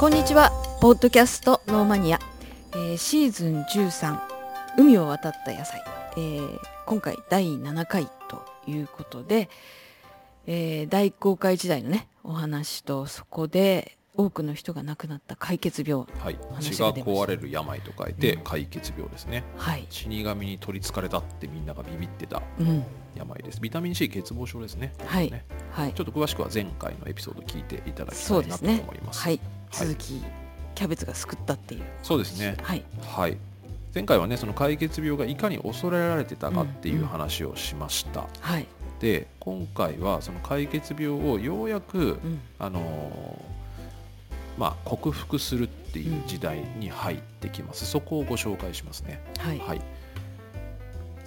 こんにちは。ポッドキャストノーマニア、えーシーズン13海を渡った野菜、えー今回第7回ということで、えー大航海時代のねお話とそこで多くの人が亡くなった解決病はい、話血が壊れる病と書いてうん。解決病ですね、はい、死神に取りつかれたってみんながビビってたうん。病です。ビタミン C 欠乏症ですね。はい。ね。はい。ちょっと詳しくは前回のエピソード聞いていただきたいなと思います。はい続き、キャベツが救ったっていう。そうですね。はい。はい。前回はねその解決病がいかに恐れられてたかっていう話をしました、はい、で今回はその解決病をようやく、うん。あのーまあ克服するっていう時代に入ってきます、そこをご紹介しますね。はい。はい、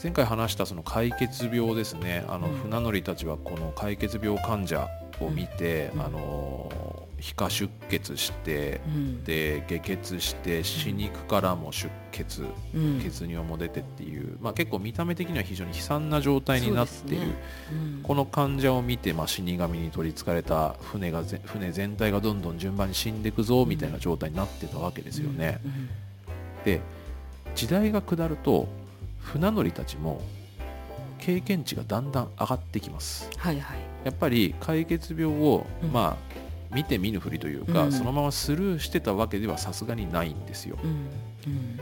前回話したその解決病ですね。あのうん。船乗りたちはこの解決病患者を見て、うん。あの皮下出血してうん。で下血して死肉からも出血、うん。血尿も出てっていう、まあ、結構見た目的には非常に悲惨な状態になっている、ね。うん。この患者を見て、まあ、死神に取りつかれた船がぜ船全体がどんどん順番に死んでいくぞみたいな状態になってたわけですよね。で時代が下ると船乗りたちも経験値がだんだん上がってきます。はいはい。やっぱり解決病を、うん。まあ見て見ぬふりというか、うん。そのままスルーしてたわけではさすがにないんですよ。うん。うん。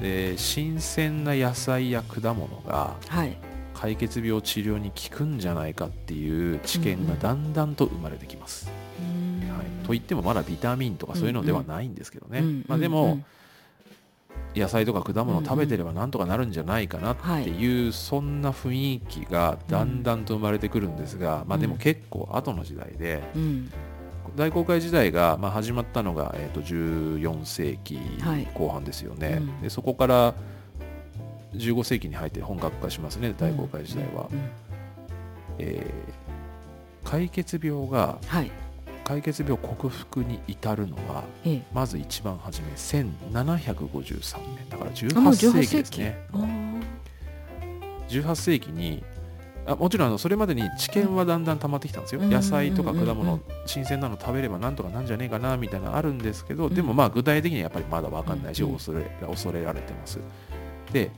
で新鮮な野菜や果物がはい。解決病治療に効くんじゃないかっていう知見がだんだんと生まれてきます、はい、といってもまだビタミンとかそういうのではないんですけどね、うんまあ、でも、うん野菜とか果物を食べてればなんとかなるんじゃないかなっていう、そんな雰囲気がだんだんと生まれてくるんですが、まあ、でも結構後の時代でうん大航海時代がまあ始まったのが、えー、と14世紀はい。後半ですよね、うん。でそこから15世紀に入って本格化しますね大航海時代は、うんえー解決病がはい。解決病克服に至るのはええ。まず一番初め1753年。だからあもう18 18世紀。世紀ですね。あー。18世紀にあもちろんあのそれまでに知見はだんだん溜まってきたんですよ、うん野菜とか果物ん新鮮なの食べればなんとかなんじゃねえかなみたいなのあるんですけど、うん。でもまあ具体的にはやっぱりまだ分かんないし、恐れ恐れられてます。で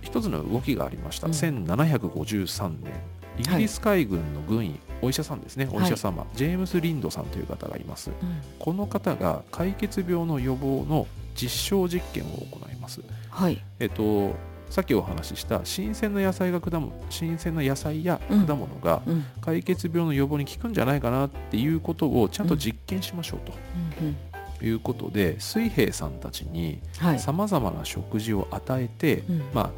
一つの動きがありました、うん。1753年イギリス海軍の軍医、お医者さんですね。お医者様、ジェームス・リンドさんという方がいます。うん。この方が解決病の予防の実証実験を行います。はい。えっと、さっきお話しした新鮮な野菜が果物新鮮な野菜や果物がうん。解決病の予防に効くんじゃないかなっていうことをちゃんと実験しましょうということで、水兵さんたちにはい。さまざまな食事を与えて、うん。まあ、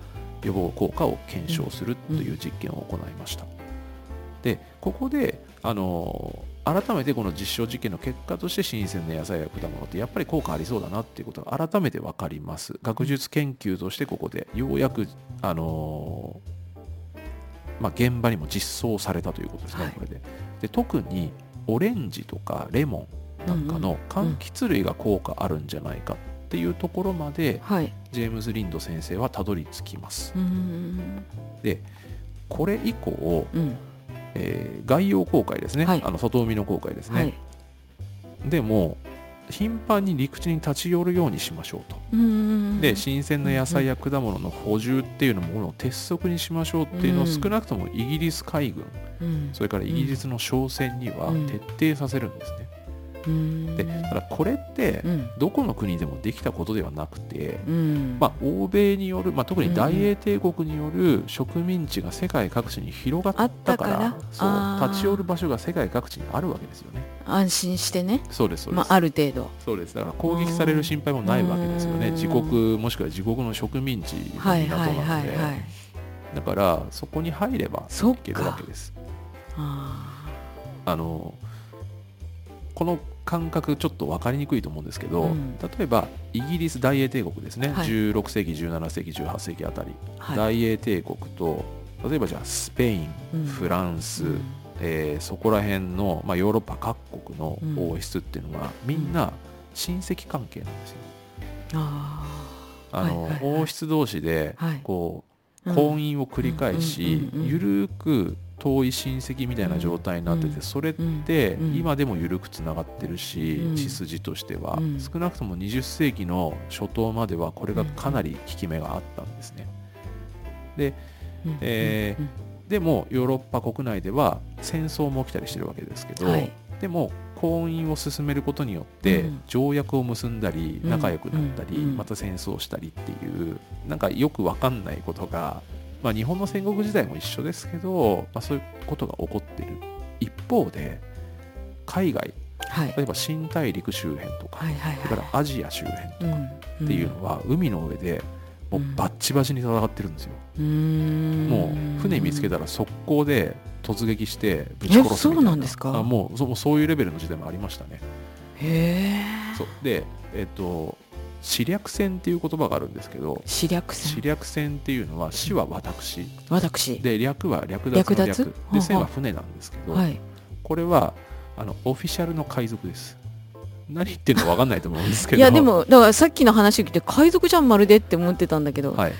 予防効果を検証するという実験を行いました。でここであの改めてこの実証実験の結果として新鮮な野菜や果物ってやっぱり効果ありそうだなっていうことが改めて分かります。学術研究としてここでようやくあのまあ、現場にも実装されたということですね、はい。これで。で特にオレンジとかレモンなんかの柑橘類が効果あるんじゃないかっていうところまではい。ジェームズ・リンド先生はたどり着きます。うん。でこれ以降、うんえー外洋航海ですね、はい。あの外海の航海ですね、はい。でも頻繁に陸地に立ち寄るようにしましょうと、うんで新鮮な野菜や果物の補充っていうのものを鉄則にしましょうっていうのをうん。少なくともイギリス海軍うん。それからイギリスの商船にはうん。徹底させるんですね、うんでただこれってうん。どこの国でもできたことではなくて、うん。まあ、欧米による、まあ、特に大英帝国による植民地が世界各地に広がったたかから？らそう立ち寄る場所が世界各地にあるわけですよね。安心してね。そうですそうです、まあある程度。そうです。だから攻撃される心配もないわけですよね。うん。自国もしくは自国の植民地のはい港なので、はいはいはいだからそこに入ればいけるわけです。ああのこの感覚ちょっと分かりにくいと思うんですけど、うん。例えばイギリス大英帝国ですね、はい。16世紀17世紀18世紀あたり、ーはい。大英帝国と例えばじゃあスペイン、うん。フランス、うん。えーそこら辺の、まあ、ヨーロッパ各国のうん。王室っていうのは、みんな親戚関係なんですよ。ああのはいはいはい。王室同士ではい。こううん。婚姻を繰り返し、ゆるく遠い親戚みたいな状態になってて、うん。それってうん。今でも緩くつながってるし、うん。血筋としては、うん。少なくとも20世紀の初頭まではこれがかなり効き目があったんですね。でうん。えーうん。でもヨーロッパ国内では戦争も起きたりしてるわけですけど、はい。でも婚姻を進めることによってうん。条約を結んだりうん。仲良くなったり、うん。また戦争したりっていうなんかよくわかんないことが、まあ、日本の戦国時代も一緒ですけど、まあ、そういうことが起こってる一方で海外はい。例えば新大陸周辺とか、はいはいそれからアジア周辺うんっていうのは海の上でもうバッチバチに戦ってるんですよ。うん。もう船見つけたら速攻で突撃してぶちえ殺すみたいそうなんですか？あもうそそういうレベルの時代もありましたね。へえでえっと死略戦っていう言葉があるんですけど視略死戦略戦っていうのは死は私。私。で略は略奪の略。略で戦は船なんですけど、はい。これはあのオフィシャルの海賊です。何言ってるのか分かんないと思うんですけど。いやでもだからさっきの話を聞いて海賊じゃんまるでって思ってたんだけど、はい。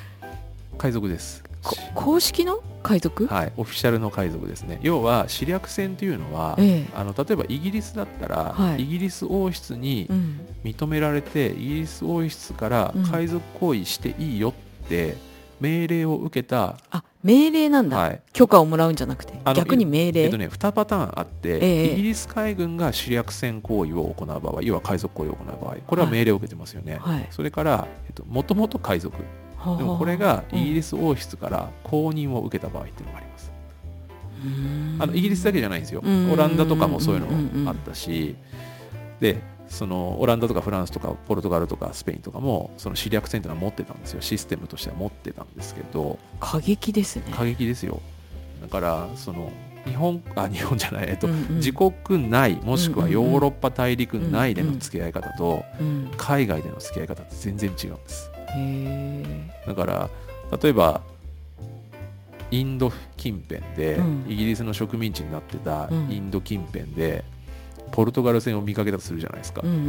海賊です。こ公式の海賊、はいオフィシャルの海賊ですね。要は死略戦っていうのは、ええ。あの例えばイギリスだったら、はい。イギリス王室にうん。認められてイギリス王室からうん。海賊行為していいよって命令を受けた、あ命令なんだ、はい。許可をもらうんじゃなくて。逆に命令、えっとね、2パターンあって、ええイギリス海軍が主略戦行為を行う場合要は海賊行為を行う場合これは命令を受けてますよね、はい。それから、えっと、もともと海賊。はあでもこれがイギリスス王室から公認を受けた場合っていうのがあります。あのイギリスだけじゃないんですよ。うん。オランダとかもそういうのもあったし。でそのオランダとかフランスとかポルトガルとかスペインとかもその死略戦っていうのは持ってたんですよ。システムとしては持ってたんですけど。過激ですね。過激ですよ。だからその日本あ日本じゃない、えっとうんうん。自国内もしくはヨーロッパ大陸内での付き合い方とうん。海外での付き合い方って全然違うんですだから例えばインド近辺で、うん。イギリスの植民地になってたうん。インド近辺で、ポルトガル船を見かけたとするじゃないですか、うんうんうん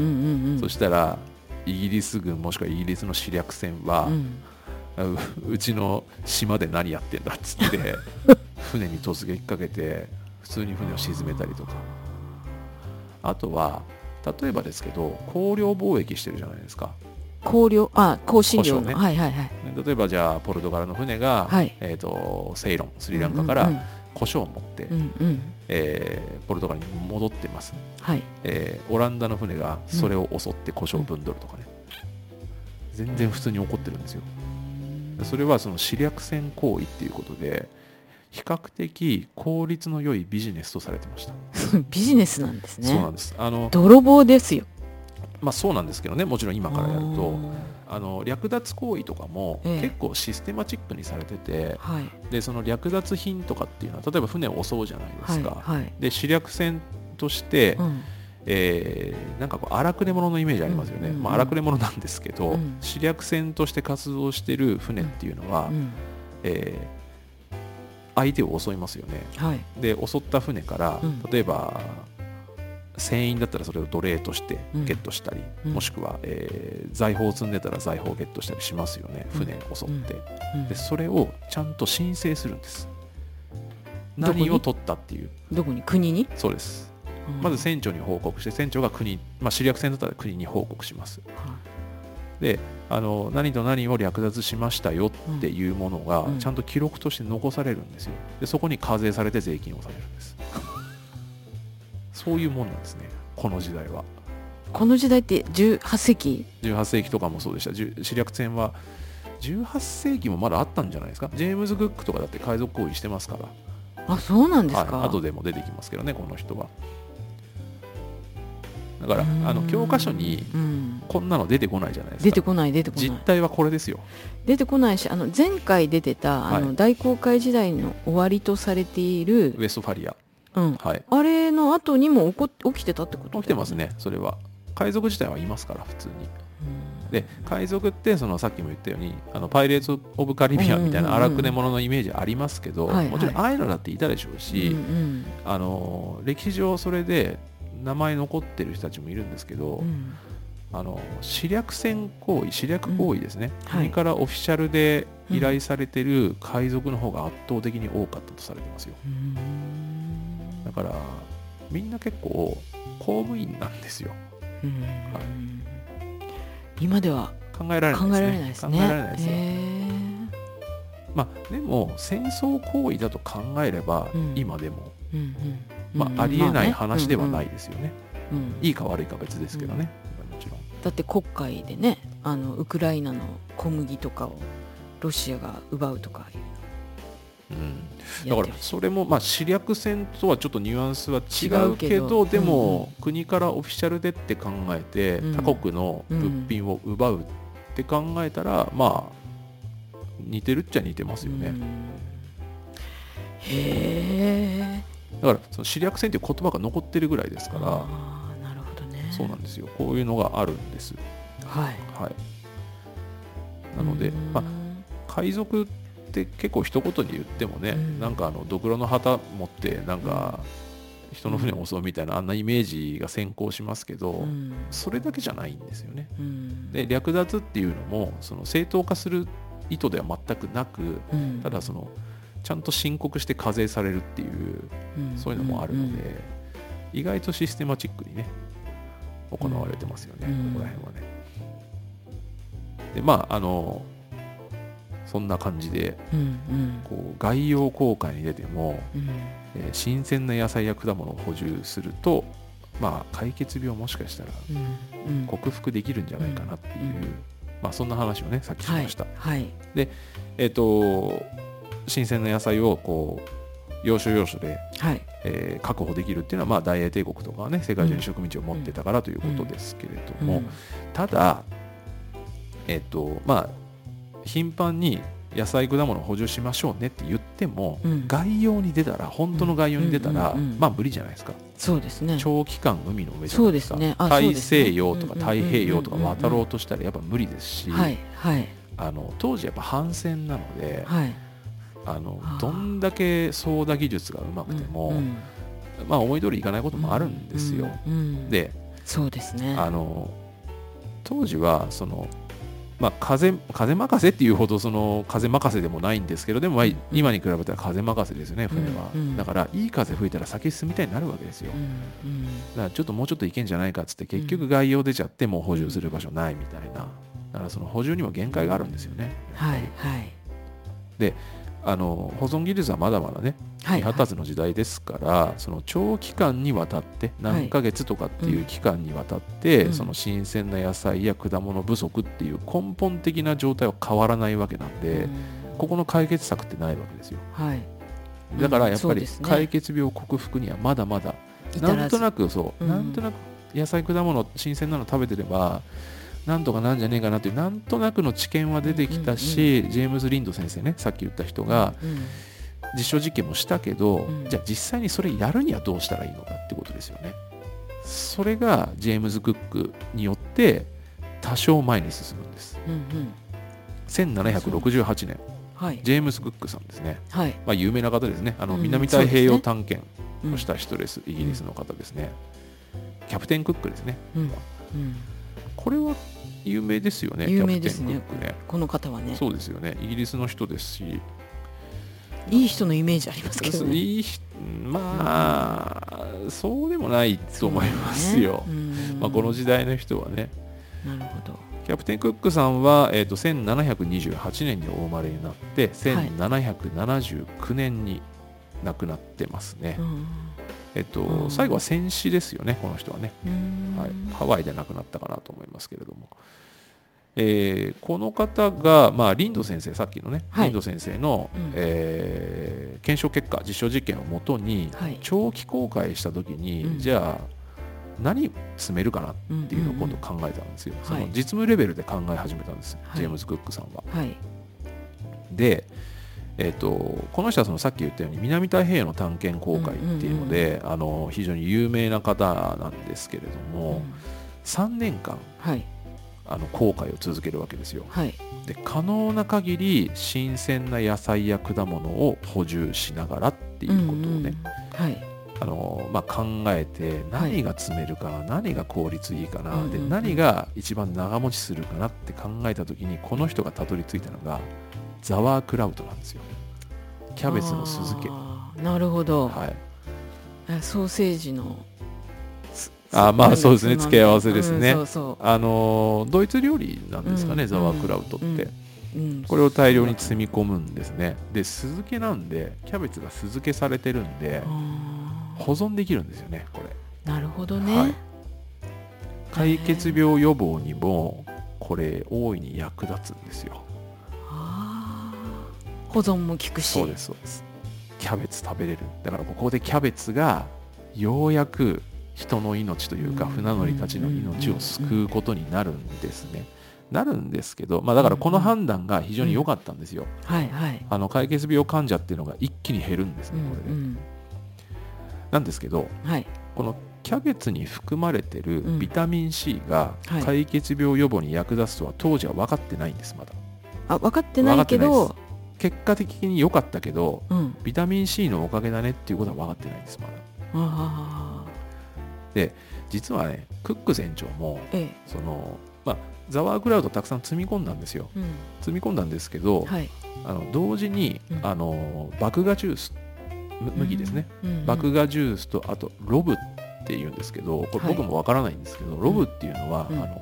うん。そしたらイギリス軍もしくはイギリスの試略船は、うん。う うちの島で何やってんだっつって 船に突撃かけて普通に船を沈めたりとか。あとは例えばですけど香料貿易してるじゃないですか香料あ香辛料ね。はいはいはい。例えばじゃあポルトガルの船が、はい。えー、とセイロンスリランカからうん胡椒を持って、うんうん。えーポルトガルに戻ってます、はい。えーオランダの船がそれを襲って胡椒をぶんどるとかね、全然普通に起こってるんですよ。それはその試略船行為っていうことで比較的効率の良いビジネスとされてました、ビジネスなんですね。そうなんです。あの泥棒ですよまあそうなんですけどねもちろん今からやると。あの略奪行為とかもええ。結構システマチックにされてて、はい。でその略奪品とかっていうのは例えば船を襲うじゃないですか、はいはい。で試略船として、うん。えーなんかこう荒くれ者のイメージありますよね、うんうんうんまあ、荒くれ者なんですけど、うん。試略船として活動してる船っていうのは、うん。えー相手を襲いますよね。はい。で襲った船から、うん。例えば船員だったらそれを奴隷としてうん。ゲットしたり、うん。もしくは、えー財宝を積んでたら財宝をゲットしたりしますよね。うん。船を襲って、うん。でそれをちゃんと申請するんです。何を取ったっていう。どこに？国に？そうです。うん。まず船長に報告して船長が国、まあ、試略船だったら国に報告します。であの何と何を略奪しましたよっていうものがうん。ちゃんと記録として残されるんですよ。でそこに課税されて税金を納めるんですそういうもんなんですねこの時代は。この時代って18世紀？18世紀とかもそうでした。じゅ試略船は18世紀もまだあったんじゃないですか？ジェームズ・グックとかだって海賊行為してますから。あそうなんですか、はい、後でも出てきますけどねこの人は。だからあの教科書にうん。こんなの出てこないじゃないですか。出てこない出てこない。実態はこれですよ。出てこないしあの前回出てたあの、はい。大航海時代の終わりとされているウ、エストファリアうん、はい。あれの後にも起こ起きてたってことだよ起きてますねそれは。海賊自体はいますから普通に。うん。で海賊ってそのさっきも言ったようにあのパイレーツ・オブ・カリビアンみたいなうんうんうん荒くれ者のイメージありますけど、はいはい。もちろんああいうのだっていたでしょうし、うんうんあの歴史上それで名前残ってる人たちもいるんですけど、うん。あの試略戦行為試略行為ですね、はい。国からオフィシャルで依頼されてる海賊の方が圧倒的に多かったとされてますよ。うーんだからみんな結構公務員なんですよ。うん。今では考えられない考えられないでですすね。ね考えられないですよ、へまあでも戦争行為だと考えれば、うん。今でも、まあ、ありえない話ではないいですよね、いいか悪いか別ですけどね、もちろん。だって黒海でねあのウクライナの小麦とかをロシアが奪うとかうん。だからそれもまあ試略戦とはちょっとニュアンスは違うけどでも、国からオフィシャルでって考えて、うん。他国の物品を奪うって考えたら、まあ似てるっちゃ似てますよね、うん。へえだからその試略戦っていう言葉が残ってるぐらいですからなるほどね。そうなんですよ。こういうのがあるんです。はい。はい。なので、うん。まあ、海賊って結構一言で言ってもね、うん。なんかあのドクロの旗持ってなんか人の船を襲うみたいなあんなイメージが先行しますけど、うん。それだけじゃないんですよね。うん。で略奪っていうのもその正当化する意図では全くなくうん。ただそのちゃんと申告して課税されるっていううん。そういうのもあるので、うん。意外とシステマチックにね行われてますよね、うん。ここら辺はね。でまああのそんな感じでうんうん。こう外洋航海に出ても、うん。えー新鮮な野菜や果物を補充するとまあ解決病もしかしたらうんうん。克服できるんじゃないかなっていう、うんまあそんな話をねさっきしはいました。はいえっ、と新鮮な野菜をこう要所要所で、はい。えー確保できるっていうのは、まあ、大英帝国とかはね世界中に植民地を持ってたからということですけれども、うん。ただえっ、とまあ頻繁に野菜果物を補充しましょうねって言っても、うん。外洋に出たら本当の外洋に出たら、うんうんうんまあ無理じゃないですか。そうですね。長期間海の上じゃないですか。そうですね。大西洋とかうんうん太平洋とかうんうんうん。渡ろうとしたらやっぱ無理ですし、はいはい。あの当時やっぱ反戦なので、はい。あのどんだけ操舵技術がうまくても、うん。まあ思い通りいかないこともあるんですよ。うんうん。でそうですね。あの当時はその、まあ、風風任せっていうほどその風任せでもないんですけどでも今に比べたら風任せですよね船は、うん。うんだからいい風吹いたら先進みたいになるわけですよ、うん。うん。だからちょっともうちょっといけんじゃないかっつって結局外洋出ちゃってもう補充する場所ないみたいな。だからその補充にも限界があるんですよね。はいはいあの保存技術はまだまだねはい未発達の時代ですから、その長期間にわたって何ヶ月とかっていう期間にわたって、うん。その新鮮な野菜や果物不足っていう根本的な状態は変わらないわけなんで、うん。ここの解決策ってないわけですよ。はい。だからやっぱり解決病克服にはまだまだ、なんとなくそう、うん。なんとなく野菜果物新鮮なの食べてればなんとかなんじゃねえかなっていうなんとなくの知見は出てきたし、ジェームズ・リンド先生ねさっき言った人がうん実証実験もしたけど、うんじゃあ実際にそれやるにはどうしたらいいのかってことですよね。それがジェームズ・クックによって多少前に進むんです。うんうん1768年、はいジェームズ・クックさんですね。はいまあ、有名な方ですね。あのうん南太平洋探検うんをした人です。イギリスの方ですね。キャプテン・クックですね。うんうんこれは有名ですよね。有名ですね。キャプテン・クックね。この方はね。そうですよね。イギリスの人ですし、いい人のイメージありますけどね。いい人まあ、そうでもないと思いますよ。ね。うん。まあ、この時代の人はね。なるほど。キャプテン・クックさんは、えー、と1728年にお生まれになって1779年に亡くなってますね、うんえっとうん。最後は戦死ですよねこの人はね、うん。はい、ハワイで亡くなったかなと思いますけれども、えーこの方が、まあ、リンド先生さっきのね、はい。リンド先生の、うん。えー検証結果実証実験をもとに、はい。長期公開した時に、うん。じゃあ何進めるかなっていうのを今度考えたんですよ、その実務レベルで考え始めたんです、はい。ジェームズ・クックさんは。はい。で、えっとこの人はそのさっき言ったように南太平洋の探検公開っていうので、あの非常に有名な方なんですけれども、3年間はい。あの公開を続けるわけですよ。はい。で可能な限り新鮮な野菜や果物を補充しながらっていうことをね、んんはい。あのまあ、考えて何が詰めるかな、何が効率いいかな、うんうんうん。で何が一番長持ちするかなって考えた時にこの人がたどり着いたのがザワークラウトなんですよ。キャベツの酢漬け。なるほど、はい。あソーセージのすあまあそうですね。付け合わせですね。うんそうそあのドイツ料理なんですかね、うんザワークラウトって、うんこれを大量に積み込むんですね。で酢漬けなんでキャベツが酢漬けされてるんであ保存できるんですよねこれ。ーなるほどね、はい。解決病予防にもこれ大いに役立つんですよ保存も効くし。そうですそうです。キャベツ食べれる。だからここでキャベツがようやく人の命というかうん。船乗りたちの命を救うことになるんですね。なるんですけど、まあ、だからこの判断が非常に良かったんですよ。はいはい。あの解決病患者っていうのが一気に減るんですうんねこれで。うんなんですけどはい。このキャベツに含まれてるうん。ビタミン C がはい。解決病予防に役立つとは当時は分かってないんですまだ。あ分かってないけど結果的に良かったけどうん。ビタミン C のおかげだねっていうことは分かってないんですまだ。あ実はねクック船長もーえ。そのまあザワークラウドたくさん積み込んだんですよ。えうん。積み込んだんですけど、はい。あの同時に、うん。あの麦芽ジュースむ麦ですね、麦芽ジュースとあとロブっていうんですけどこれはい。僕もわからないんですけど、ロブっていうのは、うん。あの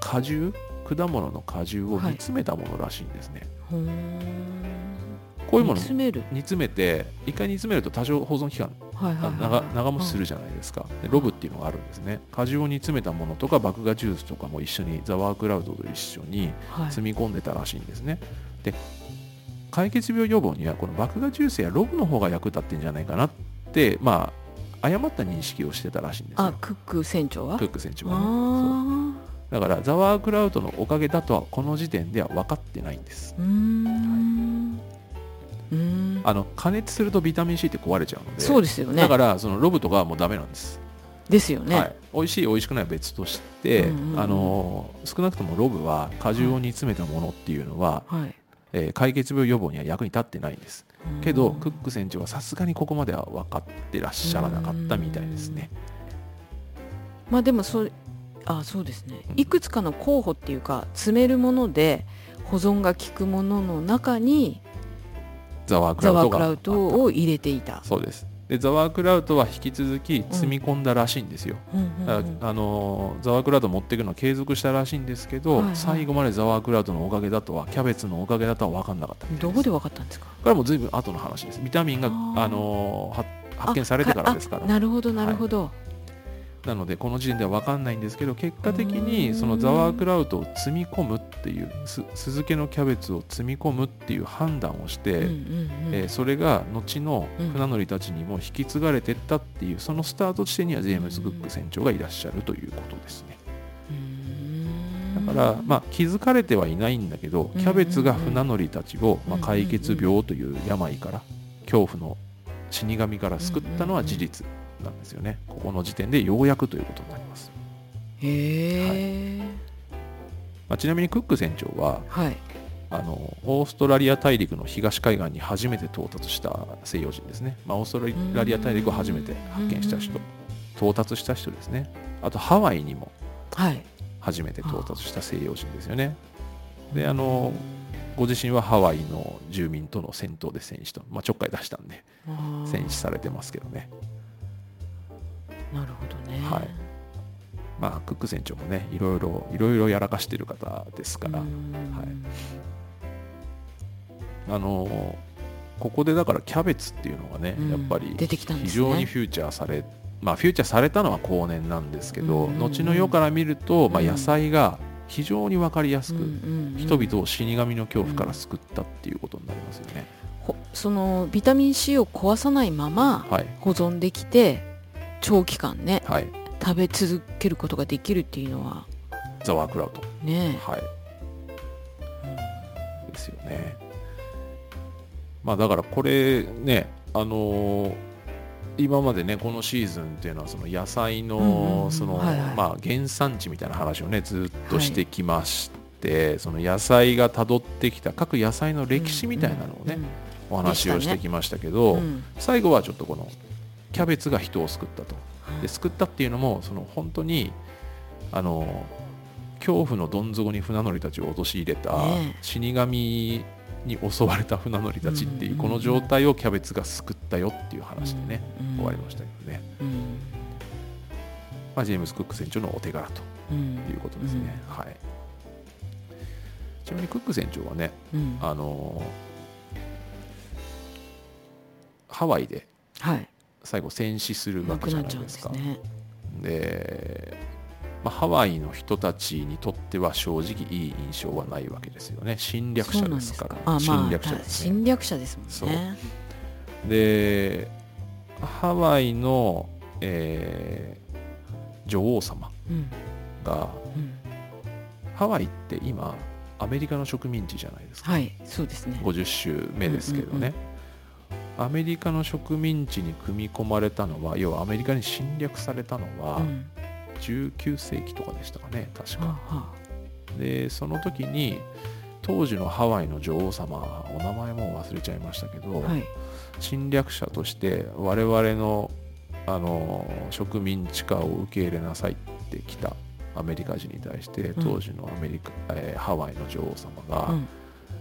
果汁果物の果汁をはい。煮詰めたものらしいんですね、ほー。んこういうもの煮詰める？煮詰めて一回煮詰めると多少保存期間はいはいはい長長持ちするじゃないですか。でロブっていうのがあるんですね。果汁を煮詰めたものとか麦芽ジュースとかも一緒にザワークラウドと一緒にはい。積み込んでたらしいんですね。で解決病予防にはこの麦芽ジュースやロブの方が役立ってんじゃないかなってまあ誤った認識をしてたらしいんですよ。あクック船長は？クック船長はね。そう。あだからザワークラウドのおかげだとはこの時点では分かってないんです。あの加熱するとビタミン C って壊れちゃうのでそうですよね。だからそのロブとかはもうダメなんです。ですよね、はい、美味しい美味しくないは別として、うんうんうん。あの少なくともロブは果汁を煮詰めたものっていうのは、はい。えー解決病予防には役に立ってないんです。けど、うんクック船長はさすがにここまでは分かってらっしゃらなかったみたいですね。まあでもそうあそうですね。うんいくつかの候補っていうか詰めるもので保存が効くものの中にザワークザラウトを入れていた、そうです。でザワークラウトは引き続き積み込んだらしいんですよ、うんうんだうん。からあのーザワークラウト持っていくのは継続したらしいんですけど、はいはい。最後までザワークラウトのおかげだとはキャベツのおかげだとは分かんなかったどこで分かったんですか？これはもう随分後の話です。ビタミンがあの発見されてからですから。あなるほどなるほど、なのでこの時点では分かんないんですけど結果的うん。にそのザワークラウトを積み込むっていうす酢漬けのキャベツを積み込むっていう判断をして、えーそれが後のうん船乗りたちにも引き継がれてったっていうそのスタート地点にはジェームズ・グック船長がいらっしゃるということですね。だから、まあ、気づかれてはいないんだけどキャベツが船乗りたちを、まあ、解決病という病から恐怖の死神から救ったのは事実なんですよね。ここの時点でようやくということになります。へえまあ、ちなみにクック船長ははい。あのオーストラリア大陸の東海岸に初めて到達した西洋人ですね、まあ、オーストラリア大陸を初めて発見した人。到達した人ですね。あとハワイにもはい。初めて到達した西洋人ですよね。であのご自身はハワイの住民との戦闘で戦死と、まあ、ちょっかい出したんで戦死されてますけどねなるほどね。はい。まあクック船長もねいろいろいろいろやらかしてる方ですから、はい。あのここでだからキャベツっていうのがね、うん。やっぱり非常にフューチャーされまあフューチャーされたのは後年なんですけど、うん。後の世から見ると、まあ、うん。野菜が非常に分かりやすく、うんうんうん。人々を死神の恐怖から救ったっていうことになりますよね。ほそのビタミン C を壊さないままはい。保存できて長期間ねはい。食べ続けることができるっていうのはザワークラウト。ねはい。ですよね。まあだからこれねあのー今までねこのシーズンっていうのはその野菜うんうんうん。の原産地みたいな話をねずっとしてきまして、その野菜がたどってきた各野菜の歴史みたいなのをね、お話をしてきましたけど、うんうん。最後はちょっとこのキャベツが人を救ったと。で救ったっていうのもその本当にあの恐怖のどん底に船乗りたちを陥れた死神に襲われた船乗りたちっていううんこの状態をキャベツが救ったよっていう話でねうん終わりましたけどね、うん。まあ、ジェームズ・クック船長のお手柄とうん。いうことですね、はい。ちなみにクック船長はねうん。あのハワイではい最後戦死するわなけじゃくないでか。ですすね。で、まあ、ハワイの人たちにとっては正直いい印象はないわけですよね。侵略者ですから。侵略者ですね。侵略者ですもんね。でハワイの、えー女王様うん。がうん。ハワイって今アメリカの植民地じゃないですか、はい。そうですね。50週目ですけどね、アメリカの植民地に組み込まれたのは要はアメリカに侵略されたのはうん。19世紀とかでしたかね確か、はあはでその時に当時のハワイの女王様お名前も忘れちゃいましたけど、あはい。侵略者として我々のあの植民地化を受け入れなさいって来たアメリカ人に対して当時のアメリカ、えーハワイの女王様がうん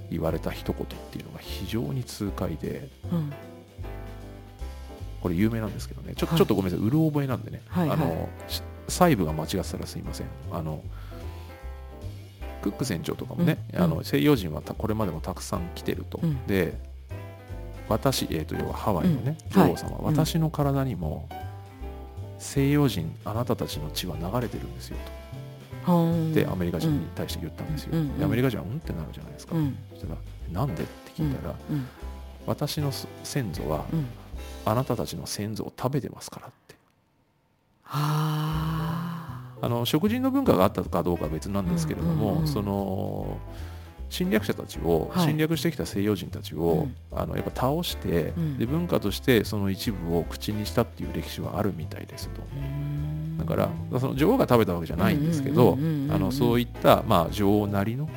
言われた一言っていうのが非常に痛快でうん。これ有名なんですけどね。ちょ,、はい。ちょっとごめんなさい。うる覚えなんでね、はいはい。あのし細部が間違ってたらすいません。あのクック船長とかもね、うん。あの西洋人はたこれまでもたくさん来てると、うん。で私、えー、と要はハワイのね、女王様、うん。私の体にも西洋人あなたたちの血は流れてるんですよとでアメリカ人に対して言ったんですよ、アメリカ人はうんってなるじゃないですか、うん。そしたらなんでって聞いたら、うん。私の先祖はうん。あなたたちの先祖を食べてますからって。はあの食人の文化があったかどうかは別なんですけれども、その侵略者たちを、はい。侵略してきた西洋人たちを、あのやっぱ倒して、うん。で文化としてその一部を口にしたっていう歴史はあるみたいですと。だからその女王が食べたわけじゃないんですけどそういった、まあ、女王なりの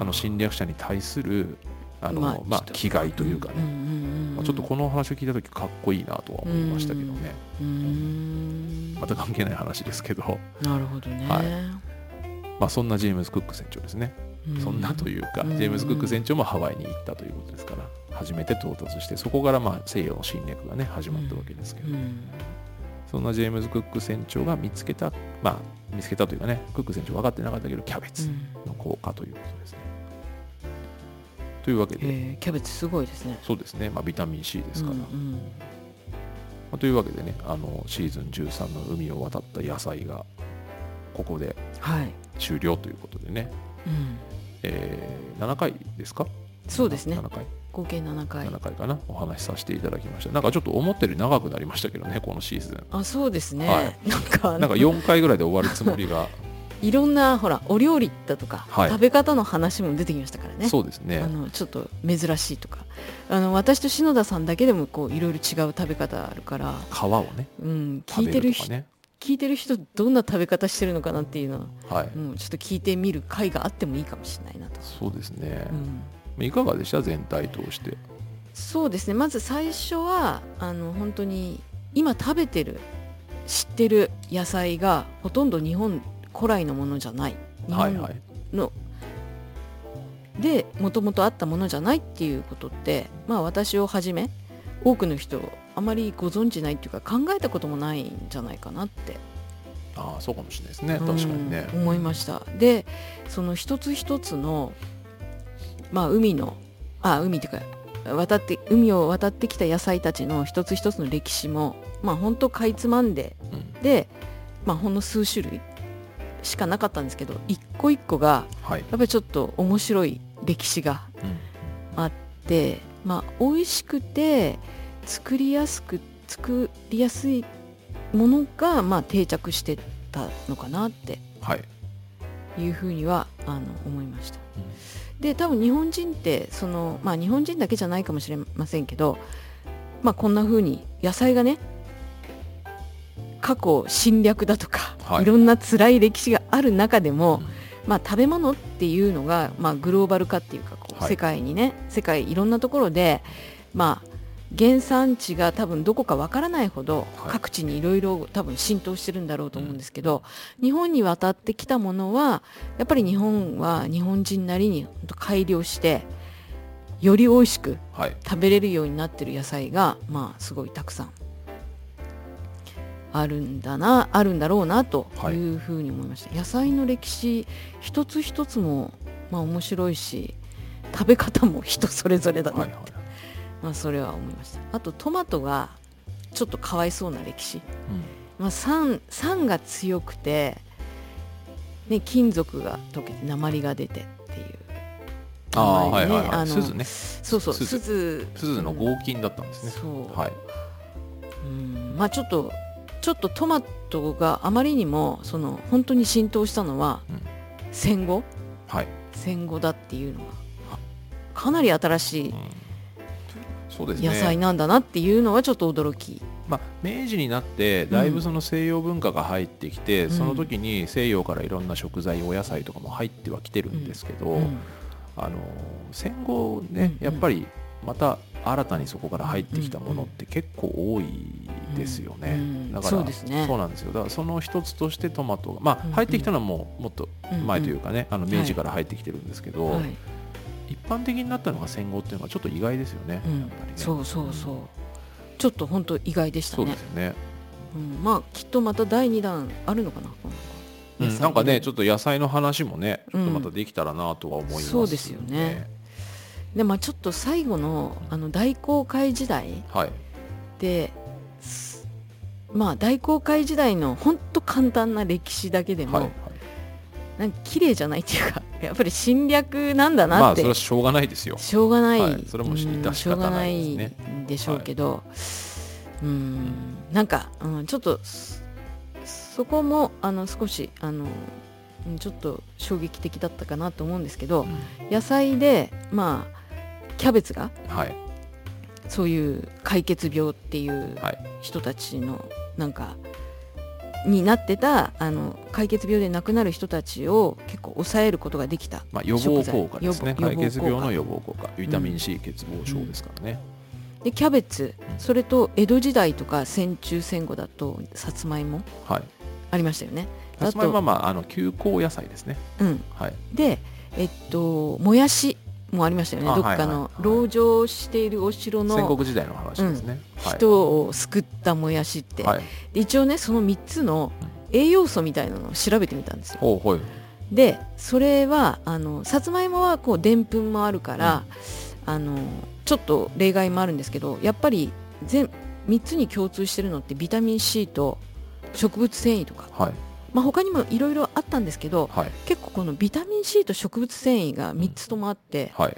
あの侵略者に対するあの、まあちょっと危害というかね、んんうんうん。まあちょっとこの話を聞いた時かっこいいなとは思いましたけどね、うーん。また関係ない話ですけど、なるほどね、はい。まあ、そんなジェームズ・クック船長ですね、うそんなというか、うん。ジェームズ・クック船長もハワイに行ったということですから初めて到達してそこからまあ西洋の侵略がね始まったわけですけど、うん。そんなジェームズ・クック船長が見つけたまあ見つけたというかねクック船長分かってなかったけどキャベツの効果ということですね、というわけで、えーキャベツすごいですね。そうですね、まあ、ビタミン C ですから、うんうん。まあというわけでねあのシーズン13の海を渡った野菜がここではい、終了ということでね、うん、えー7回ですか？そうですね。7回。合計7回。7回かな？お話しさせていただきました。なんかちょっと思ったより長くなりましたけどねこのシーズン。あそうですね、はい。なんかなんか4回ぐらいで終わるつもりが。いろんなほらお料理だとか、はい。食べ方の話も出てきましたからね。そうですね。あのちょっと珍しいとか。あの私と篠田さんだけでもこういろいろ違う食べ方あるから、皮をね。うん、聞いてる人ね聞いてる人どんな食べ方してるのかなっていうのは、はい。うん、ちょっと聞いてみる回があってもいいかもしれないなと、そうですね。う、ん、いかがでした？全体通して。そうですね。まず最初はあの本当に今食べてる知ってる野菜がほとんど日本古来のものじゃない。日本はい。はいの、でもともとあったものじゃないっていうことってまあ私をはじめ多くの人あまりご存知ないっていうか考えたこともないんじゃないかなって。ああそうかもしれないですね。確かにね。うん思いました。でその一つ一つのまあ海のあ海っていうか渡って海を渡ってきた野菜たちの一つ一つの歴史もまあ本当かいつまんでうん。でまあほんの数種類しかなかったんですけど一個一個がはい、やっぱりちょっと面白い歴史がうんでまあ美味しくて作りやすく作りやすいものがまあ定着してたのかなって。はい。いうふうにはあの思いました。うん。で多分日本人ってそのまあ日本人だけじゃないかもしれませんけど、まあこんな風に野菜がね過去侵略だとか、はい。い、ろんな辛い歴史がある中でも、うん。まあ食べ物っていうのがまあグローバル化っていうかこうはい。世界にね世界いろんなところでまあ原産地が多分どこかわからないほどはい。各地にいろいろ多分浸透してるんだろうと思うんですけど、日本に渡ってきたものはやっぱり日本は日本人なりに改良してより美味しくはい。食べれるようになってる野菜がまあすごいたくさんあるんだなあるんだろうなとい。うふうに思いました、野菜の歴史一つ一つもまあ面白いし食べ方も人それぞれだな、はいはいまあそれは思いました。あとトマトがちょっとかわいそうな歴史、うん。まあ、酸酸が強くて、ね、金属が溶けて鉛が出てっていうああはいねはいはい。あの鈴ね。そうそう鈴。鈴。鈴の合金だったんですね。そう、はいうん。まあちょっとちょっとトマトがあまりにもその本当に浸透したのはうん。戦後？はい。戦後だっていうのがかなり新しいうん野菜なんだなっていうのはちょっと驚き、まあ、明治になってだいぶその西洋文化が入ってきて、うん。その時に西洋からいろんな食材お野菜とかも入ってはきてるんですけど、うん。あの戦後ね、うんやっぱりまた新たにそこから入ってきたものって結構多いですよね、うんうんだからそうね。そうなんですよ。だからその一つとしてトマトがまあ入ってきたのはもうもっと前というかね、あの明治はいから入ってきてるんですけど、はい一般的になったのが戦後っていうのはちょっと意外ですよね、うん。やっぱりね。そうそうそう。ちょっと本当意外でしたね。そうですよね。うん、まあきっとまた第2弾あるのかなうん、なんかねちょっっと野菜の話もねちうん。ょっとまたできたらなとは思います、そうですよね。とでまあちょっと最後のあの大航海時代はい。ですまあ大航海時代の本当簡単な歴史だけでも、はいはい。なんか綺麗じゃないっていうかやっぱり侵略なんだまなって、あそれはしょうがないですよ。しょうがない、はい。それも致し方ないですねしょうがないんでしょうけど、うん。なんか、うん、ちょっとそそこもあの少しあのうんちょっと衝撃的だったかなと思うんですけど野菜でまあキャベツがはい。そういう解決病っていうはい。人たちのなんかになってたあの解決病で亡くなる人たちを結構抑えることができた。まあ、予防効果ですね。解決病の予予防効果。ビタミン C 欠乏症ですからね、でキャベツ。うん。それと江戸時代とか戦中戦後だとさつまいもはい。ありましたよね。さつまいもはまああの休耕野菜ですね。うん、はい。でえっともやしもありましたよね。あどっかの籠城しているお城戦の国時代の話ですね、はい。人を救ったもやしって、一応ねその3つの栄養素みたいなのを調べてみたんですよ。でそれはあのさつまいもはこうでんぷんもあるから、あのちょっと例外もあるんですけどやっぱり全3つに共通してるのってビタミン C と植物繊維とか、はいまあ、他にもいろいろあったんですけどはい。結構このビタミン C と植物繊維が3つともあってはい。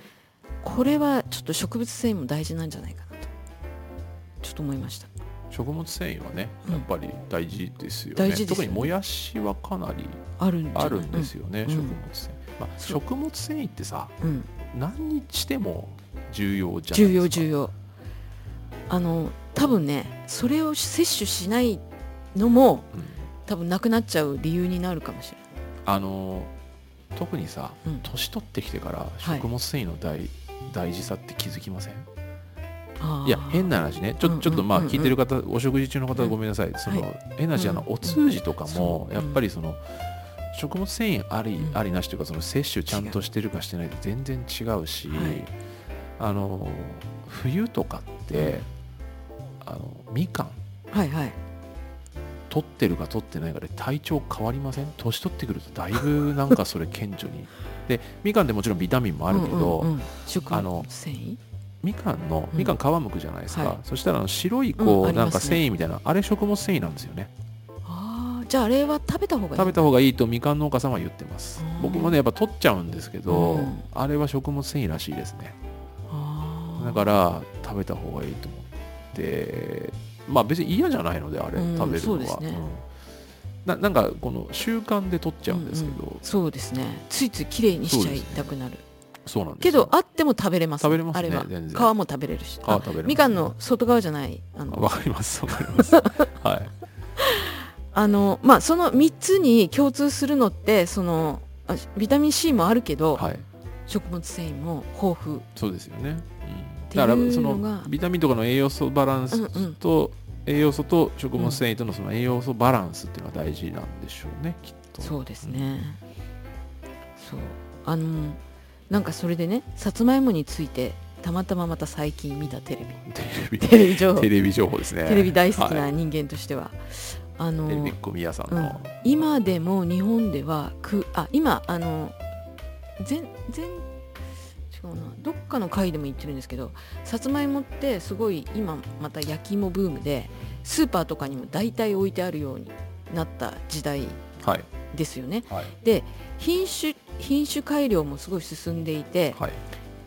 これはちょっと植物繊維も大事なんじゃないかなとちょっと思いました。食物繊維はねうん。やっぱり大事ですよね,、大事ですよね。特にもやしはかなりあるんですよね、うん。食物繊維、まあ、食物繊維ってさうん。うん何にしても重要じゃない重ですか。要重要。あの多分ねそれを摂取しないのもうん多分なくなっちゃう理由になるかもしれない。あの特にさ、うん。年取ってきてからはい。食物繊維の大,、大事さって気づきません？いや変な話ね。ちょ,、うんうんちょっとまあうんうん聞いてる方、お食事中の方はごめんなさい、その、はい。変な話あの、うん。お通じとかもそう。やっぱりその食物繊維あり,、うん。ありなしというかその摂取ちゃんとしてるかしてないと全然違うし、はい。あの冬とかってあのみかん。はいはい取ってるか取ってないかで体調変わりません？年取ってくるとだいぶなんかそれ顕著に。でみかんってもちろんビタミンもあるけど、うんうんうん。食あの物繊維？みかんのうん。みかん皮むくじゃないですか、はい。そしたらあの白いうんこう、ありますね。なんか繊維みたいなあれ食物繊維なんですよね。ああじゃああれは食べた方がいい食べた方がいいとみかん農家さんは言ってます。うん。僕もねやっぱ取っちゃうんですけど、うんあれは食物繊維らしいですね。だから食べた方がいいと思ってまあ別に嫌じゃないのであれ、うん食べるのは。そうですね。うん。ななんかこの習慣で取っちゃうんですけど、うん。うんそうですね。ついついきれいにしちゃいたくなる。そうなんですけどあっても食べれます。食べれますねあれは。全然。皮も食べれるし。皮食べれますあみかんの外側じゃないあの。わかりますわかります。はい。あのまあその3つに共通するのってそのあビタミン C もあるけど、はい。食物繊維も豊富。そうですよね、っていだからそうのビタミンとかの栄養素バランスうんうん。と、栄養素と食物繊維とのその栄養素バランスっていうのが大事なんでしょうねきっと。そうですね、そう。あのなんかそれでねさつまいもについてたまたままた最近見たテレビ。テレビ。テレビ情報。テレビ情報ですね。テレビ大好きはない。人間としては、あのテレビっ子みやさんうん。の、今でも日本ではくあ今あの全全違うなどっかの回でも言ってるんですけどさつまいもってすごい今また焼き芋ブームでスーパーとかにも大体置いてあるようになった時代はい。ですよね。はい。で品種品種改良もすごい進んでいてはい。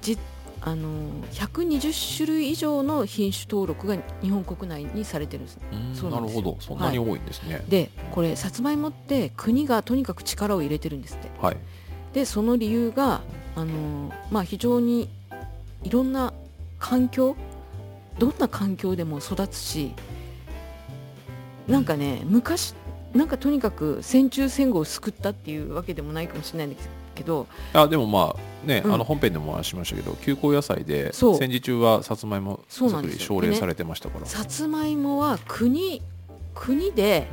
じあの120種類以上の品種登録が日本国内にされてるんです。うんなるほど。そんなに多いんですね。でこれさつまいもって国がとにかく力を入れてるんですって。はい。でその理由があの、まあ、非常にいろんな環境どんな環境でも育つしなんかね昔なんかとにかく戦中戦後を救ったっていうわけでもないかもしれないんですけどあでもまあね、うん。あの本編でもお話ししましたけど休校野菜で戦時中はさつまいも作り奨励されてましたから、さつまいもは国国で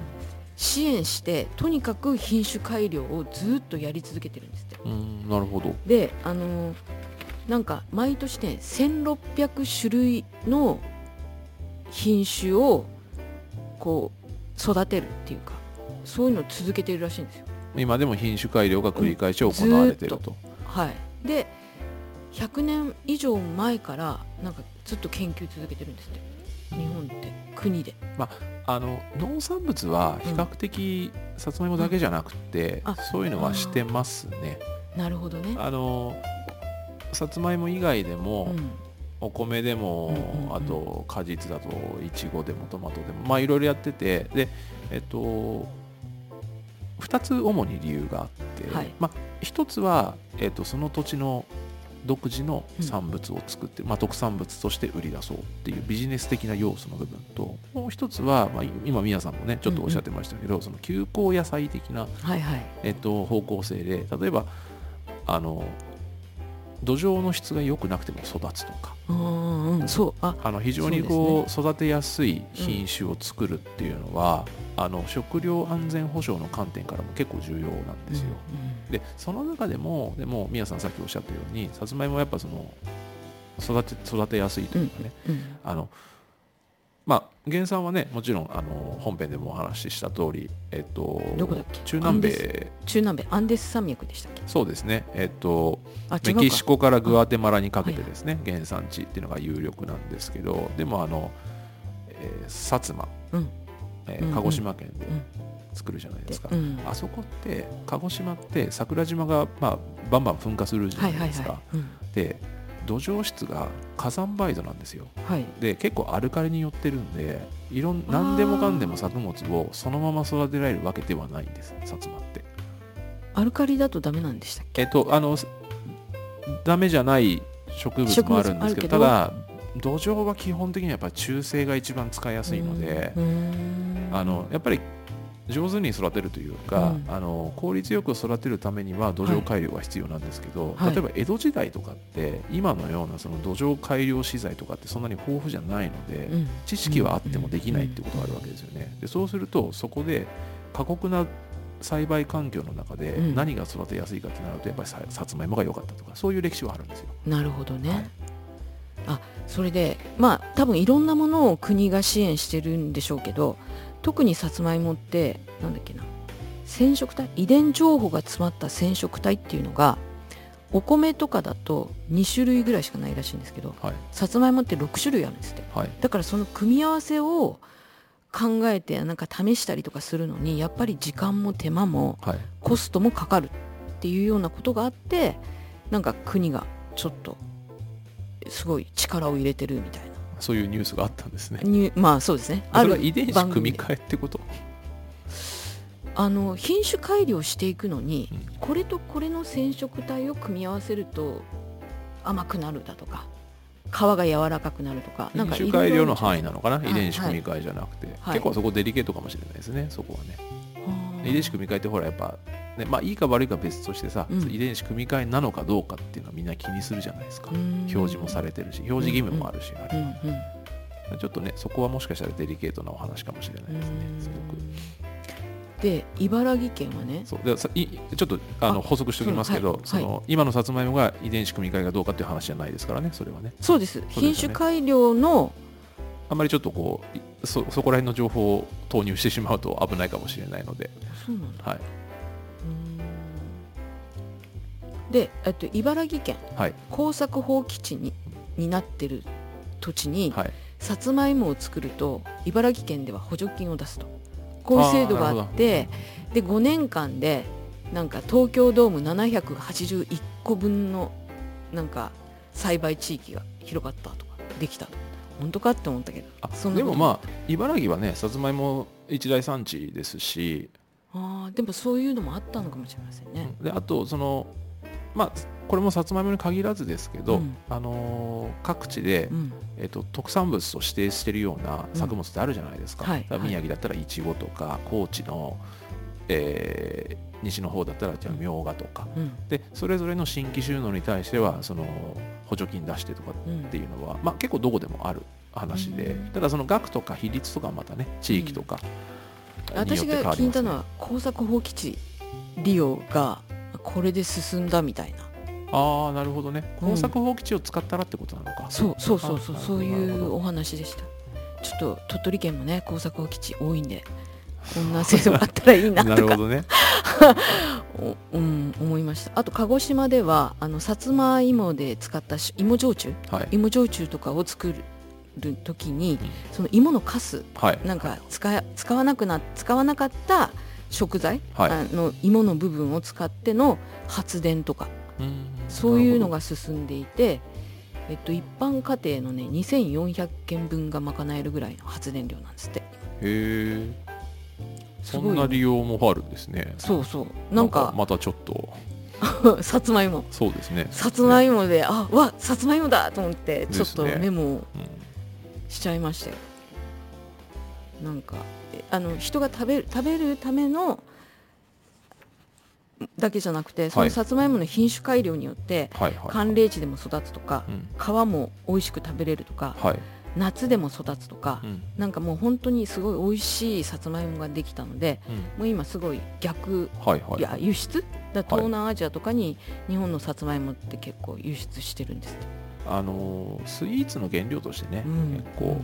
支援してとにかく品種改良をずっとやり続けてるんですって。うんなるほど。であのなんか毎年ね1600種類の品種をこう育てるっていうかそういうのを続けてるらしいんですよ。今でも品種改良が繰り返し行われてると、はい。で100年以上前からなんかずっと研究続けてるんですって日本って国で。あの農産物は比較的さつまいもだけじゃなくて、あ。そういうのはしてますね。なるほどね。あのさつまいも以外でも、うん。お米でも、うんうんうんあと果実だといちごでもトマトでもまあいろいろやっててでえっと2つ主に理由があって、はい。まあ、1つは、えっと、その土地の独自の産物を作って、まあ、特産物として売り出そうっていうビジネス的な要素の部分ともう一つは、まあ、今宮さんもねちょっとおっしゃってましたけど、その休耕野菜的な、えっと、方向性で例えばあの土壌の質が良くなくても育つとかうんうんうんそうああの非常にこう育てやすい品種を作るっていうのは、あの食料安全保障の観点からも結構重要なんですよ。でその中でもでも宮さんさっきおっしゃったようにさつまいもはやっぱその育て育てやすいというかね、うんうん。あのまあ原産はねもちろんあの本編でもお話しした通りえっとどこだっけ？中南米。中南米。アンデス山脈でしたっけ？そうですね。えっとメキシコからグアテマラにかけてですね、原産地っていうのが有力なんですけどでもあの、えー薩摩、うん。うんうん。えー鹿児島県でうん。作るじゃないですか、うん。あそこって鹿児島って桜島が、まあ、バンバン噴火するじゃはないいですか、はいはい。うん。で土壌質が火山灰土なんですよ。はい。で結構アルカリに寄ってるんでいろん何でもかんでも作物をそのまま育てられるわけではないんです薩摩って。アルカリだとダメなんでしたっけ？えっとあのダメじゃない植物もあるんですけどただ土壌は基本的にはやっぱり中性が一番使いやすいのであのやっぱり上手に育てるというか、うん。あの効率よく育てるためには土壌改良が必要なんですけど、はい。例えば江戸時代とかって今のようなその土壌改良資材とかってそんなに豊富じゃないので、うん。知識はあってもできないってことがあるわけですよね。でそうするとそこで過酷な栽培環境の中でうん。何が育てやすいかってなるとやっぱりささつまいもが良かったとかそういう歴史はあるんですよ。なるほどね、はい。あそれでまあ多分いろんなものを国が支援してるんでしょうけど特にさつまいもってなんだっけな染色体遺伝情報が詰まった染色体っていうのがお米とかだと2種類ぐらいしかないらしいんですけどはい。さつまいもって6種類あるんですって。はい。だからその組み合わせを考えてなんか試したりとかするのにやっぱり時間も手間もはい。コストもかかるっていうようなことがあってなんか国がちょっとすごい力を入れてるみたいなそういうニュースがあったんですね。にまあそうですね。それは遺伝子番組み換えってこと？あの品種改良していくのに、うん。これとこれの染色体を組み合わせると甘くなるだとか皮が柔らかくなるとかなんか品種改良の範囲ななのかな、い遺伝子組み換えじゃなくて、はい。結構そこデリケートかもしれないですねそこはね、遺伝子組み換えってほらやっぱねまあ、いいか悪いか別としてさ、うん。遺伝子組み換えなのかどうかっていうのはみんな気にするじゃないですか、表示もされてるし表示義務もあるし、あれ。うん。うん。ちょっとねそこはもしかしたらデリケートなお話かもしれないですねうん。すごく。で茨城県はね。そう。でさいちょっとあのあ補足しておきますけど、そうその今のさつまいもが遺伝子組み換えがどうかっていう話じゃないですからねそれはね。そうです。ね。品種改良のあんまりちょっとこういそそこら辺の情報を投入してしまうと危ないかもしれないので、そうなんだ。はい。で、えっと、茨城県はい。耕作放棄地にになってる土地に、はい、さつまいもを作ると茨城県では補助金を出すと。こういう制度があってで5年間でなんか東京ドーム781個分のなんか栽培地域が広がったとかできたと本当かって思ったけど。あでもまあ茨城はねさつまいも一大産地ですし、あーでもそういうのもあったのかもしれませんね、であとそのまあこれもさつまいもに限らずですけど、うん。あのー各地で、うん。えっと特産物と指定しているような作物ってあるじゃないですか,、うんはい宮城だったらいちごとか高知の、えー西の方だったらじゃあみょうがとか、うん。でそれぞれの新規収納に対してはその補助金出してとかうんっていうのは、まあ、結構どこでもある話で、うん。ただその額とか比率とかはまたね地域とか私が聞いたのは耕作放棄地利用がこれで進んだみたいな。ああなるほどね。うん。耕作放棄地を使ったらってことなのか、そうそうそうそうあそういうお話でした。ちょっと鳥取県もね耕作放棄地多いんでこんな制度があったらいいななとか。るほどね。おうん、思いました。あと鹿児島ではあのさつまいもで使ったし芋焼酎？はい、芋焼酎とかを作る時にうん。その芋のカスはい、なんか使え使わなくな使わなかった食材、はい。あの芋の部分を使っての発電とか。うん。そういうのが進んでいて、えっと、一般家庭のね2400件分が賄えるぐらいの発電量なんですって。へえそんな利用もあるんですね。そうそう。なんかまたちょっと。さつまいも。そうですね。さつまいもであわさつまいもだと思ってちょっとメモうん。しちゃいましたよなんかえあの人が食べる食べるためのだけじゃなくてそはい。のさつまいもの品種改良によってはいはい。寒冷地でも育つとかうん。皮も美味しく食べれるとかはい、夏でも育つとかうん。なんかもう本当にすごい美味しいさつまいもができたのでうん。もう今すごい逆はいはい。いや輸出？だはい東南アジアとかに日本のさつまいもって結構輸出してるんですって。あのースイーツの原料としてね、うん。結構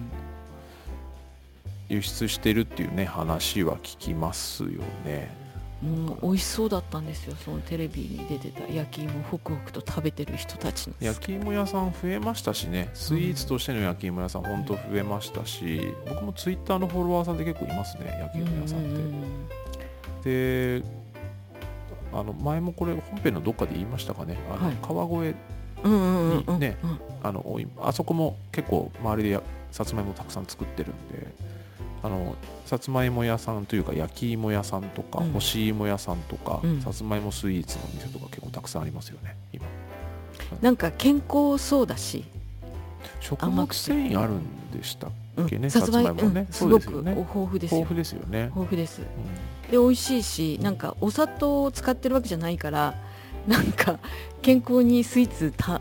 輸出してるっていうね話は聞きますよねもう美味しそうだったんですよそのテレビに出てた焼き芋ホクホクと食べてる人たちの。焼き芋屋さん増えましたしねスイーツとしての焼き芋屋さん本当増えましたし僕もツイッターのフォロワーさんで結構いますね焼き芋屋さんって、うんうんであの前もこれ本編のどっかで言いましたかねあの、はい。川越うんうんうんうんうんねうん。あそこも結構周りでやさつまいもたくさん作ってるんであのさつまいも屋さんというか焼き芋屋さんとか、うん。干し芋屋さんとか、うん。さつまいもスイーツの店とか結構たくさんありますよね今。なんか健康そうだし、食物繊維あるんでしたっうん。けねさつまいもね。うん。すごくね豊富ですよ。豊富ですよね、豊富です。うで美味しいしなんかお砂糖を使ってるわけじゃないからなんか健康にスイーツたた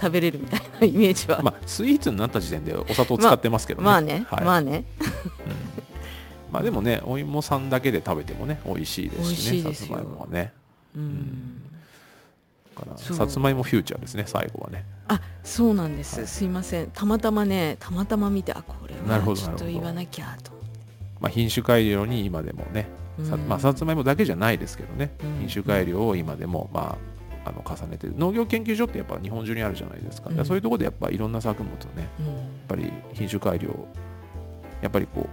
食べれるみたいなイメージは、んまあ、スイーツになった時点でお砂糖使ってますけどね、まあね、はい。まあね。うん。まあでもねお芋さんだけで食べてもね美味しいですしねさつまいもはね。うん。だからさつまいもフューチャーですね最後はね。あそうなんです、はい。すいません。たまたまねたまたま見てあこれはちょっと言わなきゃとまあ、品種改良に今でもね、さうんまあ、さつまいもだけじゃないですけどね、うん。品種改良を今でも、まあ、あの重ねてる。農業研究所ってやっぱ日本中にあるじゃないですか,、うん。そういうところでやっぱいろんな作物をねうん。やっぱり品種改良やっぱりこう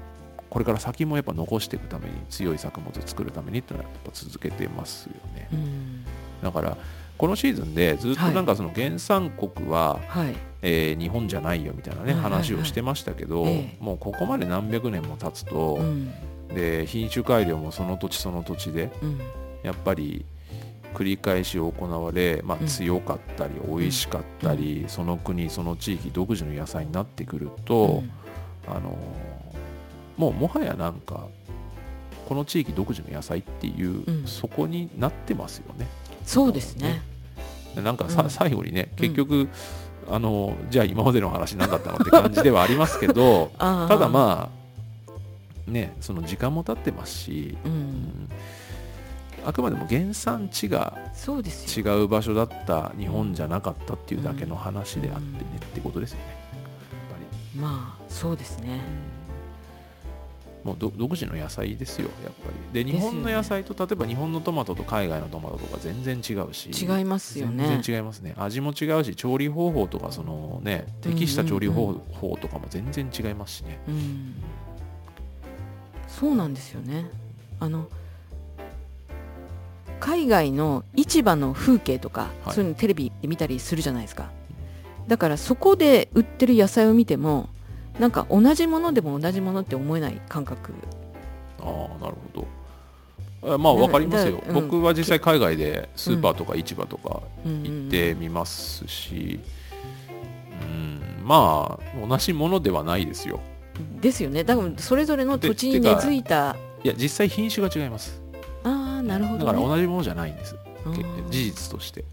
これから先もやっぱ残していくために強い作物を作るためにってのはやっぱ続けてますよね。うん。だからこのシーズンでずっとなんかその原産国は、はい。えー日本じゃないよみたいなね、はいはいはい。話をしてましたけど、ええ。もうここまで何百年も経つと、うん。で品種改良もその土地その土地でうん。やっぱり繰り返し行われ、まあ、うん。強かったり美味しかったり、その国その地域独自の野菜になってくると、あのもうもはやなんかこの地域独自の野菜っていう、うん。そこになってますよね。そうですね。なんかさ、うん。最後にね結局、あのじゃあ今までの話何だったのって感じではありますけど ただまあねその時間も経ってますし、ううんんあくまでも原産地が違う場所だった日本じゃなかったっていうだけの話であってね、ってことですよね。まあそうですね。もうど独自の野菜ですよやっぱり。で日本の野菜と例えば日本のトマトと海外のトマトとか全然違うし。違いますよね。全然違いますね。味も違うし調理方法とかそのね適した調理方法とかも全然違いますしね、うん。そうなんですよねあの海外の市場の風景とか、はい。そういうのテレビで見たりするじゃないですか。だからそこで売ってる野菜を見てもなんか同じものでも同じものって思えない感覚。ああなるほど。あまあだ分かりますよ、だうん。僕は実際海外でスーパーとか市場とか行行ってみますし、うんまあ同じものではないですよ。ですよね。だからそれぞれの土地に根付いたいや実際品種が違いますああなるほだど、ね、から同じものじゃないんです。事実として。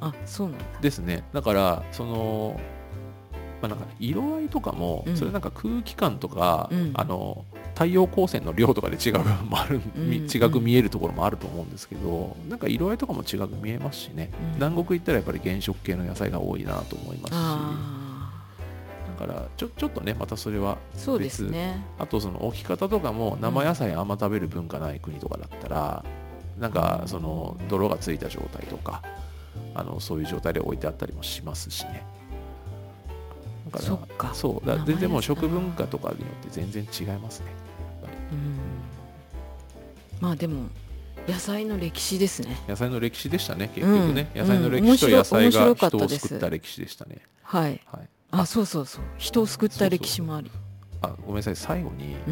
あそうなんだ。ですね。だからその、まあ、なんか色合いとかも、うん。それなんか空気感とか、うん。あの太陽光線の量とかで違うもある、みうん。違く見えるところもあると思うんですけどなんか色合いとかも違く見えますしね、うん。南国行ったらやっぱり原色系の野菜が多いなと思いますしからちょちょっとねまたそれはあそうですね。あとその置き方とかも生野菜あんま食べる文化ない国とかだったら、なんかその泥がついた状態とかあのそういう状態で置いてあったりもしますしね。だからそっか。そう。だ全然も食文化とかによって全然違いますね。やっぱりうん。まあでも野菜の歴史ですね。野菜の歴史でしたね結局ね、うん。野菜の歴史とうん野菜が人を救った歴史でしたね。はい。はいあそうそうそう。人を救った歴史もあり。あごめんなさい最後に、う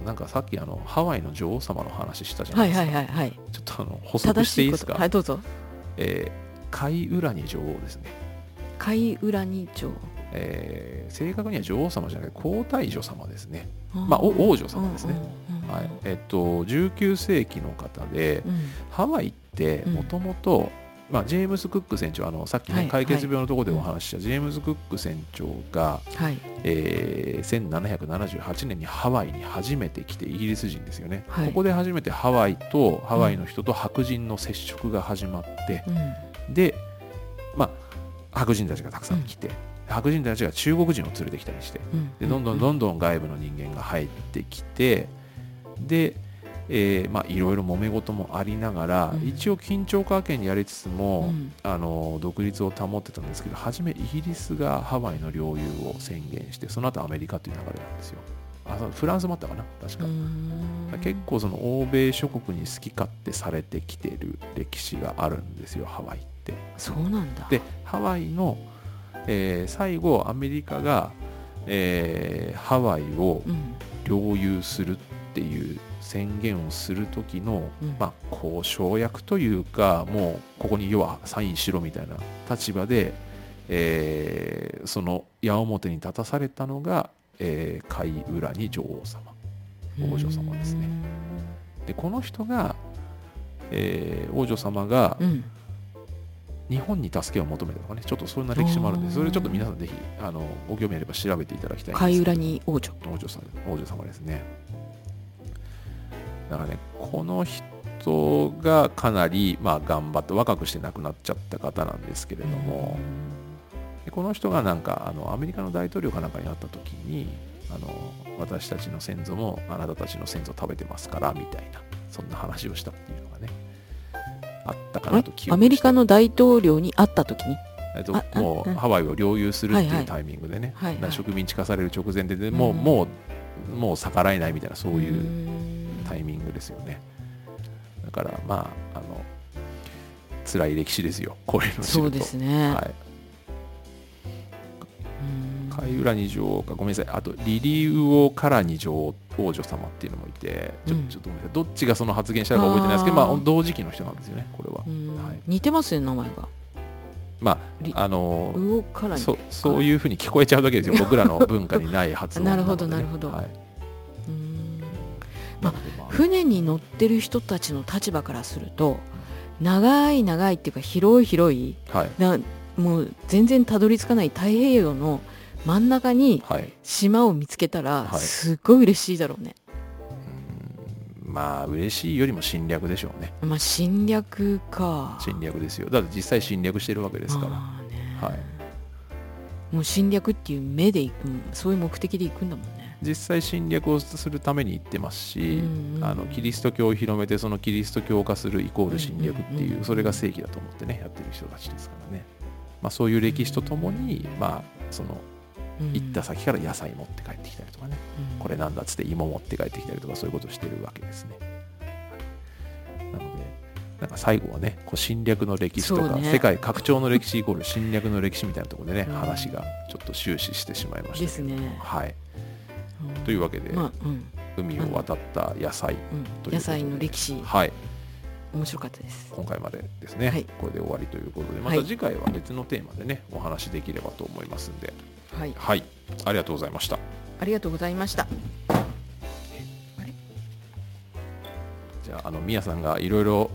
ん。なんかさっきあのハワイの女王様の話したじゃなはいいですか、はいはいはいちょっとあの補足正していいですか？はいどうぞ。えー、貝浦に女王ですね、貝浦二条えー正確には女王様じゃなくて皇太女様ですね、ままあお王女様ですね。はい。えっと19世紀の方でうん。ハワイってもともとまあジェームズ・クック船長あのさっきね、はい解決病のところでお話ししたジェームズ・クック船長が、はい。えー1778年にハワイに初めて来てイギリス人ですよね、はい。ここで初めてハワイとハワイの人と白人の接触が始まって、うん。で、まあ、白人たちがたくさん来て、白人たちが中国人を連れてきたりしてうん。でどんどんどんどん外部の人間が入ってきてで、えーまあいろいろ揉め事もありながら、うん。一応緊張関係にやりつつも、うん。あの独立を保ってたんですけど初めイギリスがハワイの領有を宣言してその後アメリカという流れなんですよ。あフランスもあったかな？確か、結構その欧米諸国に好き勝手されてきてる歴史があるんですよハワイって。そうなんだ。でハワイの、えー最後アメリカが、えーハワイをうん。領有するっていう宣言をする時の、うん。まあ、交渉役というかもうここに要はサインしろみたいな立場で、えーその矢面に立たされたのが、えー貝浦に女王様王女様ですね。でこの人が、えー王女様がうん。日本に助けを求めたとかねちょっとそんな歴史もあるんでそれちょっと皆さんぜひあのご興味あれば調べていただきたいんです貝浦に王女。王女さん王女様ですねだからねこの人がかなり、まあ、頑張って若くして亡くなっちゃった方なんですけれども、でこの人がなんかあのアメリカの大統領かなんかに会った時にあの私たちの先祖もあなたたちの先祖食べてますからみたいなそんな話をしたっていうのがねあったかなとアメリカの大統領に会った時に？えっともうハワイを領有するってはいうタイミングでね、はいはい。植民地化される直前で、でもううん。もうもう逆らえないみたいなそういうタイミングですよね。だからまああの辛い歴史ですよ。こういうのそうですね、はい、貝浦二女王か。ごめんなさい。あとリリウオ・カラニ女王王女様っていうのもいて。ちょ,、うん。ちょっとごめんなさい。どっちがその発言したか覚えてないですけどまあ同時期の人なんですよね。これは、うん。はい。似てますね名前が。まリああの魚からに。そそういうふうに聞こえちゃうだけですよ。僕らの文化にない発音なるほのでね。どなるほど。はい、まあ船に乗ってる人たちの立場からすると長い長いっていうか広い広いはい。なもう全然たどり着かない太平洋の真ん中にはい。島を見つけたらはい。すっごい嬉しいだろうね、まあ嬉しいよりも侵略でしょうね。まあ侵略か。侵略ですよ。だって実際侵略してるわけですから。はい。もう侵略っていう目で行くそういう目的で行くんだもんね実際侵略をするために行ってますし、うんうん。あのキリスト教を広めてそのキリスト教化するイコール侵略っていうそれが正義だと思ってねやってる人たちですからね、まあ、そういう歴史とともに、まあ、そのうん行った先から野菜持って帰ってきたりとかね。うんこれなんだっつって芋持って帰ってきたりとかそういうことをしてるわけですね。なのでなんか最後はねこう侵略の歴史とか、ね。世界拡張の歴史イコール侵略の歴史みたいなところでね、うん。話がちょっと終始してしまいましたですね。はい、うんというわけで、まあうん。海を渡った野菜うん。野菜の歴史。はい。面白かったです。今回までですね、はい。これで終わりということでまはい。た次回は別のテーマでねお話できればと思いますんで。はい。はい。ありがとうございました。ありがとうございました。じゃああのみやさんがいろいろ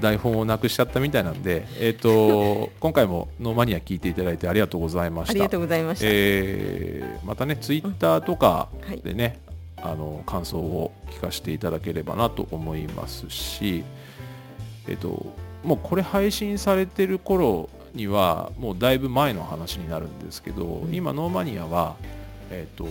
台本をなくしちゃったみたいなんで、えー、と 今回もノーマニア聞いていただいてありがとうございました。ありがとうございました、えーまたねツイッターとかはい。でね、あの感想を聞かせていただければなと思いますし、えっともうこれ配信されてる頃にはもうだいぶ前の話になるんですけど、うん。今ノーマニアはえっと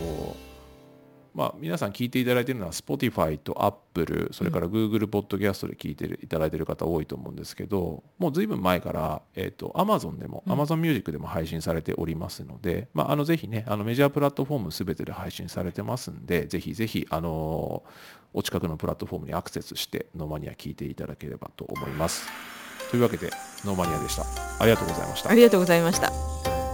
まあ、皆さん聞いていただいているのは Spotify と Apple それから Google ポッドキャストで聞いていただいている方多いと思うんですけどもうずいぶん前から、えー、と Amazon でも、うん。Amazon Music でも配信されておりますので、まあ、あのぜひねあのメジャープラットフォームすべてで配信されてますんでぜひぜひ、あのお近くのプラットフォームにアクセスしてノーマニア聞いていただければと思います。というわけでノーマニアでした。ありがとうございました。ありがとうございました